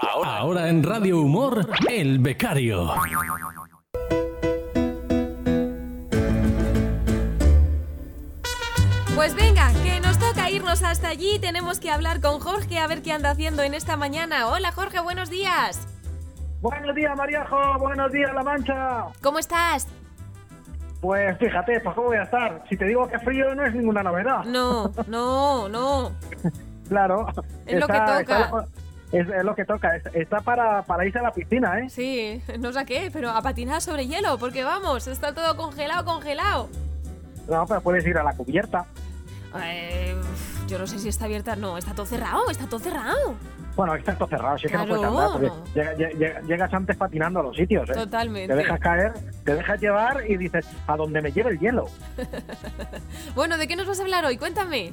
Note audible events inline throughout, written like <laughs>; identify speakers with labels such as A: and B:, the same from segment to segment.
A: Ahora en Radio Humor, El Becario.
B: Pues venga, que nos toca irnos hasta allí. Tenemos que hablar con Jorge a ver qué anda haciendo en esta mañana. Hola Jorge, buenos días.
C: Buenos días, Mariajo. Buenos días, La Mancha.
B: ¿Cómo estás?
C: Pues fíjate, pues cómo voy a estar. Si te digo que frío no es ninguna novedad.
B: No, no, no. <laughs>
C: claro.
B: Es lo que toca.
C: está- es, es lo que toca. Es- Está para, para irse a la piscina, ¿eh?
B: Sí, no sé qué, pero a patinar sobre hielo, porque vamos, está todo congelado, congelado.
C: No, pero puedes ir a la cubierta.
B: Eh, yo no sé si está abierta. No, está todo cerrado, está todo cerrado.
C: Bueno, está todo cerrado, si es que no
B: Claro.
C: puedes andar. porque llega- llega- llegas antes patinando a los sitios, ¿eh?
B: Totalmente.
C: Te dejas caer, te dejas llevar y dices, a donde me lleve el hielo. <laughs>
B: Bueno, ¿de qué nos vas a hablar hoy? Cuéntame.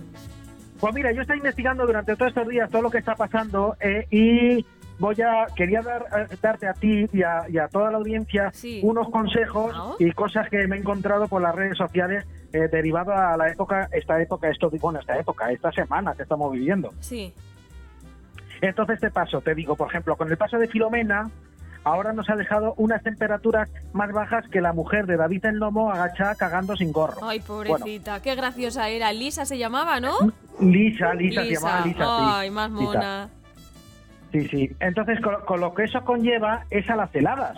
C: Pues mira, yo estoy investigando durante todos estos días todo lo que está pasando eh, y voy a quería dar, eh, darte a ti y a, y a toda la audiencia
B: Sí.
C: unos consejos y cosas que me he encontrado por las redes sociales eh, derivado a la época, esta época, esto bueno, esta época, esta semana que estamos viviendo.
B: Sí.
C: Entonces te paso, te digo, por ejemplo, con el paso de Filomena, ahora nos ha dejado unas temperaturas más bajas que la mujer de David el Lomo agachada cagando sin gorro.
B: Ay, pobrecita, qué graciosa era. Lisa se llamaba, ¿no?
C: Lisa, Lisa, se llamaba Lisa. sí.
B: Ay, más
C: Lisa.
B: mona.
C: Sí, sí. Entonces, con, con lo que eso conlleva es a las heladas,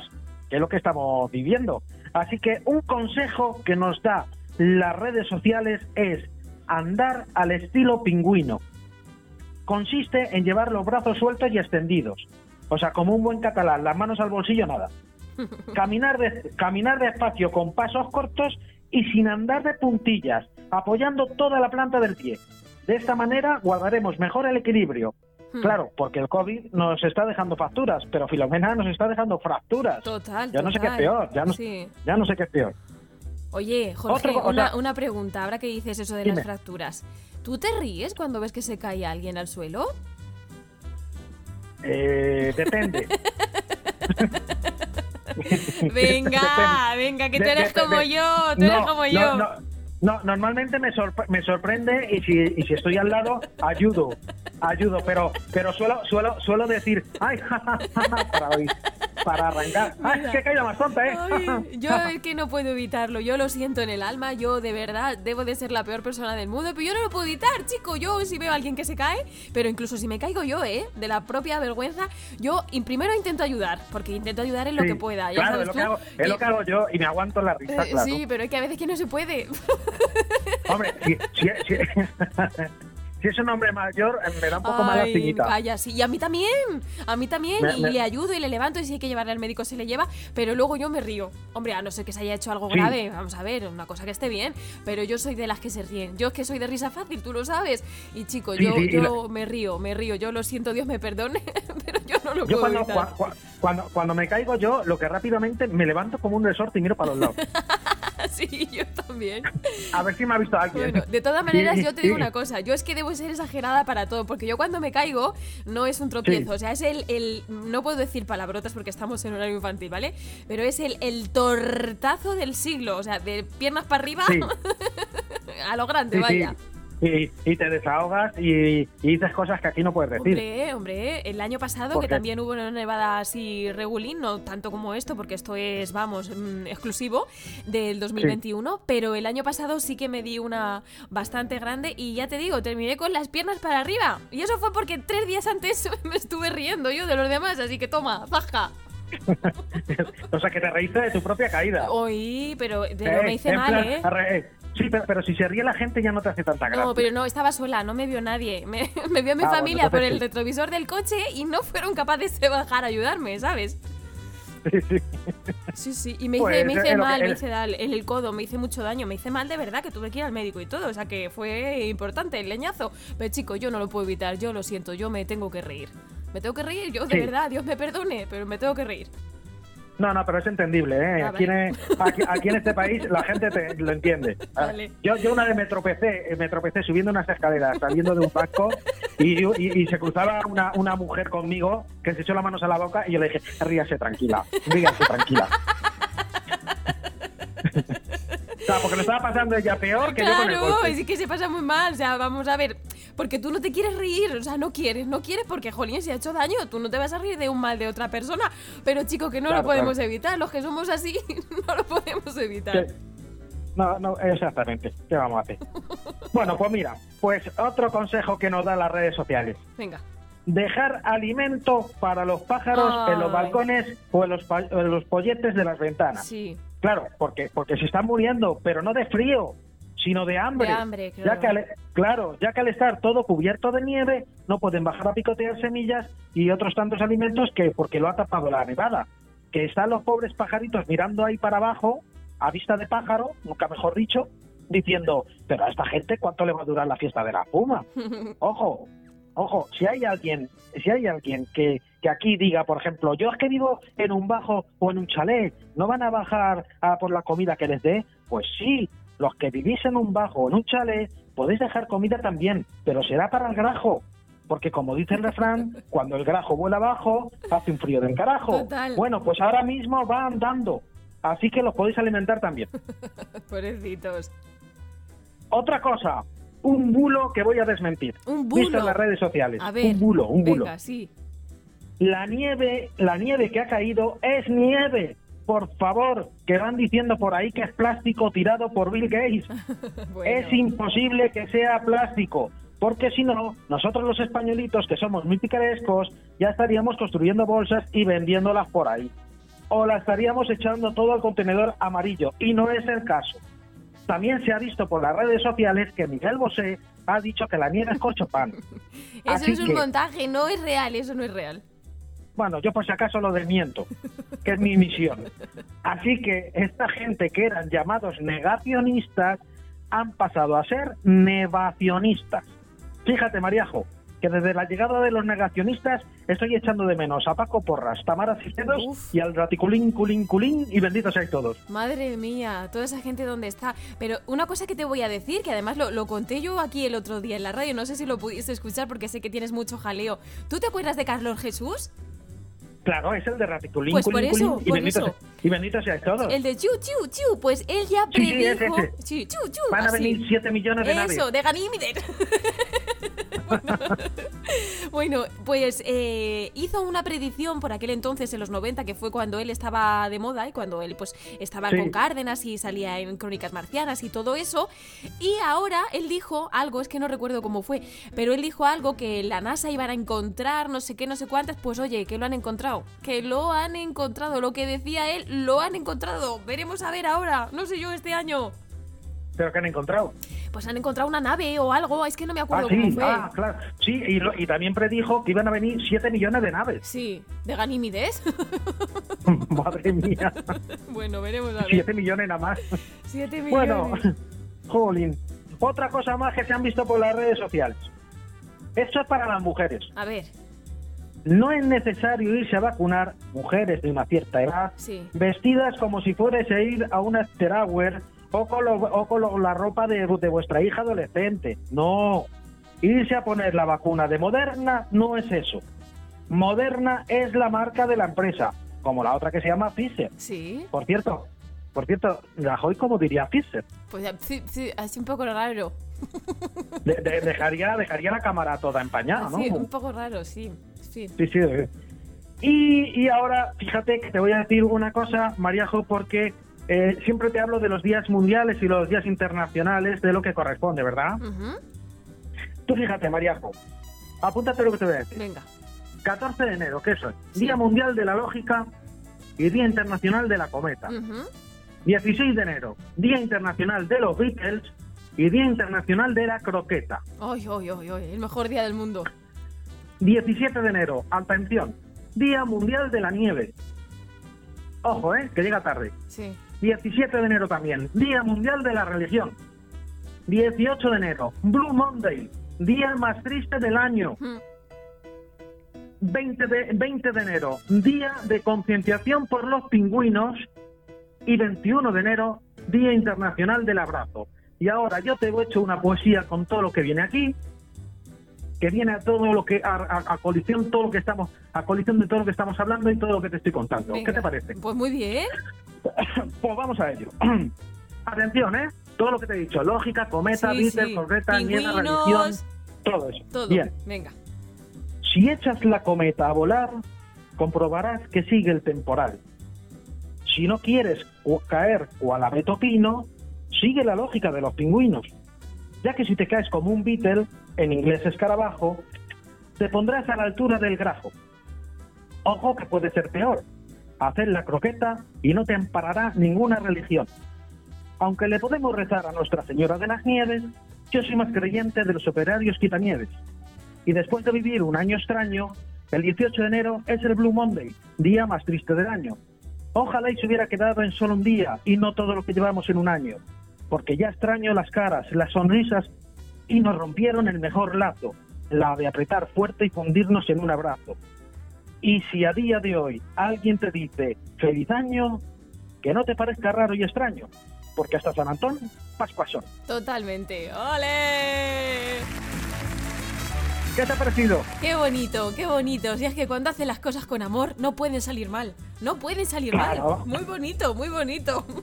C: que es lo que estamos viviendo. Así que un consejo que nos da las redes sociales es andar al estilo pingüino. Consiste en llevar los brazos sueltos y extendidos. O sea, como un buen catalán, las manos al bolsillo, nada. <laughs> Caminar, de, caminar despacio con pasos cortos y sin andar de puntillas, apoyando toda la planta del pie. De esta manera guardaremos mejor el equilibrio.
B: Hmm.
C: Claro, porque el COVID nos está dejando facturas, pero Filomena nos está dejando fracturas.
B: Total,
C: Ya no sé qué es peor, ya no,
B: Sí.
C: ya no sé qué es peor.
B: Oye, Jorge,
C: Otro- o
B: una,
C: sea-
B: una pregunta, ahora que dices eso de
C: Dime.
B: las fracturas. ¿Tú te ríes cuando ves que se cae alguien al suelo?
C: Eh, depende. <laughs>
B: Venga, venga, que tú eres como yo, tú eres
C: No,
B: como yo.
C: No, no, normalmente me, sorpre- me sorprende y si, y si estoy al lado, ayudo, ayudo, pero pero suelo suelo suelo decir, ay, ja, ja, ja, ja", para, oír- para arrancar. <laughs> Ay, qué caída más tonta, ¿eh?
B: Ay, <laughs> yo es que no puedo evitarlo, yo lo siento en el alma, yo de verdad debo de ser la peor persona del mundo, pero yo no lo puedo evitar, chico, yo si veo a alguien que se cae, pero incluso si me caigo yo, ¿eh? De la propia vergüenza, yo primero intento ayudar, porque intento ayudar en lo
C: Sí,
B: que pueda, ya
C: claro,
B: sabes
C: es lo, que hago, es lo que hago yo y me aguanto la risa,
B: Eh,
C: claro.
B: Sí, pero es que a veces que no se puede.
C: Hombre, si, <laughs> si- es un hombre mayor, eh, me da un poco más
B: Ay,
C: lastiguita.
B: calla, sí. Y a mí también, a mí también.
C: Me-
B: y
C: me-
B: le ayudo y le levanto y si hay que llevarle al médico se le lleva, pero luego yo me río. Hombre, a no ser que se haya hecho algo
C: Sí.
B: grave, vamos a ver, una cosa que esté bien, pero yo soy de las que se ríen. Yo es que soy de risa fácil, tú lo sabes. Y chico,
C: Sí,
B: yo,
C: sí,
B: yo me río, me río. Yo lo siento, Dios me perdone, <laughs> pero yo no lo
C: Yo
B: puedo
C: cuando,
B: evitar.
C: cua- cua- cuando, cuando me caigo yo, lo que rápidamente me levanto como un resorte y miro para los lados. <laughs> <laughs>
B: sí, yo también.
C: A ver si me ha visto alguien.
B: Bueno, de todas maneras,
C: Sí,
B: yo te digo
C: sí.
B: una cosa, yo es que debo ser exagerada para todo, porque yo cuando me caigo no es un tropiezo,
C: Sí.
B: o sea, es el, el- no puedo decir palabrotas porque estamos en horario infantil, ¿vale? Pero es el, el tortazo del siglo, o sea, de piernas para arriba <laughs> a lo grande, vaya.
C: Y, y te desahogas y, y dices cosas que aquí no puedes decir.
B: Hombre, hombre, el año pasado
C: ¿Por
B: que
C: qué?
B: también hubo una nevada así regulín, no tanto como esto, porque esto es, vamos, mm, exclusivo del 2021, pero el año pasado sí que me di una bastante grande y ya te digo, terminé con las piernas para arriba. Y eso fue porque tres días antes <laughs> me estuve riendo yo de los demás, así que toma, zaja. <laughs>
C: o sea, que te reíste de tu propia caída.
B: Oí, pero, pero
C: Eh,
B: me hice mal,
C: plan,
B: ¿eh?
C: Sí, pero, pero si se ríe la gente ya no te hace tanta gracia.
B: No, pero no, estaba sola, no me vio nadie. <laughs> Me, me vio mi
C: Ah,
B: familia por el
C: sí.
B: retrovisor del coche y no fueron capaces de bajar a ayudarme, ¿sabes?
C: Sí, sí.
B: Sí, sí, y me
C: Pues
B: hice, me
C: es
B: hice
C: que-
B: mal, me hice mal en el codo, me hice mucho daño, me hice mal de verdad, que tuve que ir al médico y todo, o sea que fue importante el leñazo. Pero chico, yo no lo puedo evitar, yo lo siento, yo me tengo que reír. Me tengo que reír, yo de
C: Sí.
B: verdad, Dios me perdone, pero me tengo que reír.
C: No, no, pero es entendible, ¿eh?
B: Ah,
C: aquí,
B: vale.
C: en, aquí, aquí en este país la gente te, lo entiende. <laughs>
B: Vale.
C: Yo, yo una vez me tropecé, eh, me tropecé subiendo unas escaleras, saliendo de un casco, y, y- y se cruzaba una, una mujer conmigo que se echó las manos a la boca y yo le dije, ríase tranquila, ríase tranquila. <laughs> o sea, porque lo estaba pasando ella peor que yo con el
B: Claro,
C: golpe.
B: es que se pasa muy mal, o sea, vamos a ver. Porque tú no te quieres reír, o sea, no quieres, no quieres porque, jolín, si ha hecho daño, tú no te vas a reír de un mal de otra persona. Pero, chico, que no
C: Claro,
B: lo podemos
C: claro.
B: evitar, los que somos así, <laughs> no lo podemos evitar.
C: No, no, exactamente. ¿Qué vamos a hacer? <laughs> Bueno, pues mira, pues otro consejo que nos dan las redes sociales.
B: Venga.
C: Dejar alimento para los pájaros en los balcones o en los, en los polletes de las ventanas.
B: Sí.
C: Claro, porque, porque se están muriendo, pero no de frío, sino de hambre.
B: De hambre,
C: Ya
B: claro.
C: que al, claro, ya que al estar todo cubierto de nieve, no pueden bajar a picotear semillas y otros tantos alimentos que porque lo ha tapado la nevada. Que están los pobres pajaritos mirando ahí para abajo, a vista de pájaro, nunca mejor dicho, diciendo, pero a esta gente cuánto le va a durar la fiesta de la puma. <laughs> Ojo, ojo, si hay alguien, si hay alguien que, que aquí diga, por ejemplo, yo es que vivo en un bajo o en un chalet, ¿no van a bajar a por la comida que les dé? Pues sí, los que vivís en un bajo o en un chalet podéis dejar comida también, pero será para el grajo. Porque como dice el refrán, <laughs> cuando el grajo vuela abajo, hace un frío del carajo.
B: Total.
C: Bueno, pues ahora mismo va andando. Así que los podéis alimentar también. <laughs>
B: Pobrecitos.
C: Otra cosa, un bulo que voy a desmentir.
B: Un
C: Visto
B: bulo.
C: en las redes sociales.
B: A ver.
C: un bulo, un bulo.
B: Venga, sí.
C: La nieve, la nieve que ha caído es nieve. Por favor, que van diciendo por ahí que es plástico tirado por Bill Gates. <laughs>
B: Bueno.
C: Es imposible que sea plástico, porque si no, nosotros los españolitos, que somos muy picarescos, ya estaríamos construyendo bolsas y vendiéndolas por ahí. O la estaríamos echando todo al contenedor amarillo, y no es el caso. También se ha visto por las redes sociales que Miguel Bosé ha dicho que la nieve es <laughs> corchopán.
B: Eso
C: Así
B: es un
C: que-
B: montaje, no es real, eso no es real.
C: Bueno, yo por si acaso lo desmiento, que es mi misión. Así que esta gente que eran llamados negacionistas han pasado a ser nevacionistas. Fíjate, Mariajo, que desde la llegada de los negacionistas estoy echando de menos a Paco Porras, Tamara Cisneros
B: Uf.
C: y al raticulín, culín, culín y benditos seáis todos.
B: Madre mía, toda esa gente dónde está. Pero una cosa que te voy a decir, que además lo, lo conté yo aquí el otro día en la radio, no sé si lo pudiste escuchar porque sé que tienes mucho jaleo. ¿Tú te acuerdas de Carlos Jesús?
C: Claro, es el de raticulín,
B: Pues por eso,
C: y
B: por
C: benditos,
B: eso.
C: y benditos seáis todos.
B: El de Chu Chu Chu, pues él ya
C: Sí, sí, ese,
B: predijo.
C: ese.
B: Sí, Chu Chu.
C: Van a
B: así.
C: venir 7 millones de naves.
B: Eso, de Ganímedes. <laughs> bueno, <laughs> bueno, pues eh, hizo una predicción por aquel entonces, en los 90, que fue cuando él estaba de moda y cuando él pues estaba
C: Sí.
B: con Cárdenas y salía en Crónicas Marcianas y todo eso. Y ahora él dijo algo, es que no recuerdo cómo fue, pero él dijo algo que la NASA iban a encontrar, no sé qué, no sé cuántas. Pues oye, que lo han encontrado. Que lo han encontrado. Lo que decía él, lo han encontrado. Veremos a ver ahora. No sé yo este año.
C: Pero que han encontrado.
B: Pues han encontrado una nave o algo, es que no me
C: Ah,
B: acuerdo cómo
C: sí,
B: fue.
C: ah, claro. Sí, y, lo- y también predijo que iban a venir 7 millones de naves.
B: Sí, de Ganímides. <laughs>
C: Madre mía, <laughs>
B: bueno, veremos a ver.
C: 7 millones nada más.
B: Siete millones.
C: Bueno, jolín. Otra cosa más que se han visto por las redes sociales. Esto es para las mujeres.
B: A ver,
C: No es necesario irse a vacunar mujeres de una cierta edad
B: sí.
C: vestidas como si fuese ir a una hour o con, lo- o con lo- la ropa de, de vuestra hija adolescente. No. Irse a poner la vacuna de Moderna no es eso. Moderna es la marca de la empresa, como la otra que se llama Pfizer.
B: Sí,
C: Por cierto, por cierto, Rajoy como diría Pfizer.
B: pues ya, sí, sí, así un poco raro. <laughs>
C: De- de- dejaría, dejaría la cámara toda empañada, ¿no?
B: Sí, un poco raro, sí. Sí.
C: Sí, sí. eh. Y, y ahora, fíjate que te voy a decir una cosa, Mariajo, porque eh, siempre te hablo de los días mundiales y los días internacionales de lo que corresponde, ¿verdad? Tú fíjate, Mariajo, apúntate lo que te voy a decir.
B: Venga.
C: 14 de enero, ¿qué es hoy?
B: Sí.
C: Día Mundial de la Lógica y Día Internacional de la Cometa.
B: Ujú.
C: 16 de enero, Día Internacional de los Beatles y Día Internacional de la Croqueta.
B: Ay, ay, ay, ay, el mejor día del mundo.
C: 17 de enero, atención, Día Mundial de la Nieve. Ojo, ¿eh? Que llega tarde.
B: Sí.
C: 17 de enero también, Día Mundial de la Religión. 18 de enero, Blue Monday, día más triste del año.
B: Mm,
C: 20 de, 20 de enero, Día de Concienciación por los Pingüinos. Y 21 de enero, Día Internacional del Abrazo. Y ahora yo te he hecho una poesía con todo lo que viene aquí, que viene a todo lo que a, a- a colisión todo lo que estamos a colisión de todo lo que estamos hablando y todo lo que te estoy contando. ¿Qué te parece?
B: Pues muy bien. <coughs>
C: Pues vamos a ello. <clears throat> Atención, ¿eh? Todo lo que te he dicho, lógica, cometa,
B: Sí,
C: Beatles,
B: sí.
C: concreta, nieve, religión.
B: Pingüinos.
C: Todo eso.
B: Todo.
C: Bien.
B: Venga.
C: Si echas la cometa a volar, comprobarás que sigue el temporal. Si no quieres caer cual abeto pino, sigue la lógica de los pingüinos. Ya que si te caes como un Beatle, en inglés escarabajo, te pondrás a la altura del grafo. Ojo que puede ser peor. Hacer la croqueta y no te amparará ninguna religión. Aunque le podemos rezar a Nuestra Señora de las Nieves, yo soy más creyente de los operarios quitanieves. Y después de vivir un año extraño, el 18 de enero es el Blue Monday, día más triste del año. Ojalá y se hubiera quedado en solo un día y no todo lo que llevamos en un año, porque ya extraño las caras, las sonrisas y nos rompieron el mejor lazo, la de apretar fuerte y fundirnos en un abrazo. Y si a día de hoy alguien te dice feliz año, que no te parezca raro y extraño, porque hasta San Antón, Pascuas son.
B: Totalmente. ¡Ole!
C: ¿Qué te ha parecido?
B: Qué bonito, qué bonito. Si es que cuando haces las cosas con amor, no pueden salir mal. No pueden salir
C: Claro.
B: mal. Muy bonito, muy bonito. <laughs>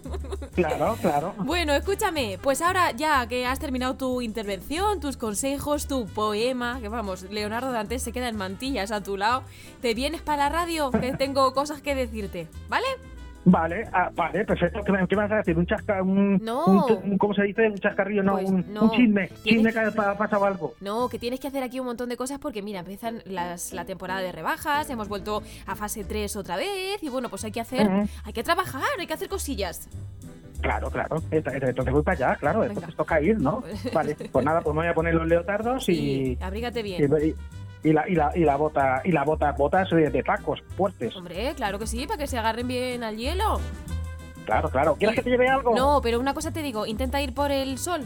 C: Claro, claro.
B: Bueno, escúchame, pues ahora ya que has terminado tu intervención, tus consejos, tu poema, que vamos, Leonardo Dantes se queda en mantillas a tu lado, te vienes para la radio, que tengo cosas que decirte, ¿vale?
C: Vale, ah, vale, perfecto. ¿Qué, me- qué me vas a decir? ¿Un chasca, un,
B: No.
C: un- un- ¿Cómo se dice? ¿Un chascarrillo? No,
B: Pues
C: un,
B: no.
C: un chisme. Chisme
B: que-
C: ha pasado algo.
B: No, que tienes que hacer aquí un montón de cosas porque mira, empiezan las, la temporada de rebajas, hemos vuelto a fase 3 otra vez y bueno, pues hay que hacer, hay que trabajar, hay que hacer cosillas.
C: Claro, claro. Ent- Entonces voy para allá, claro.
B: Venga.
C: Entonces toca ir, ¿no? <laughs> Vale, pues nada, pues me voy a poner los leotardos y,
B: abrígate bien.
C: y- y la, y, la, y la bota, y la bota, botas de, de tacos fuertes.
B: Hombre, claro que sí, para que se agarren bien al hielo.
C: Claro, claro. ¿Quieres que te lleve algo?
B: No, pero una cosa te digo, intenta ir por el sol.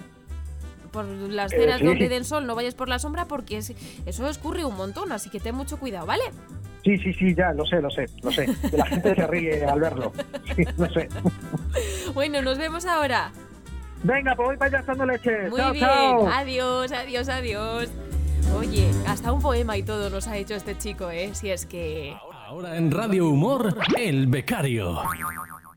B: Por las
C: Eh,
B: cenas
C: sí.
B: donde den sol, no vayas por la sombra porque es- eso escurre un montón, así que ten mucho cuidado, ¿vale?
C: Sí, sí, sí, ya, lo sé, lo sé, lo sé. Que la gente se ríe al verlo. Sí, lo sé. <laughs>
B: Bueno, nos vemos ahora.
C: Venga, pues voy para allá leche.
B: Muy
C: chao,
B: bien.
C: chao.
B: Adiós, adiós, adiós. Oye, hasta un poema y todo nos ha hecho este chico, ¿eh? Si es que...
A: Ahora en Radio Humor, El Becario.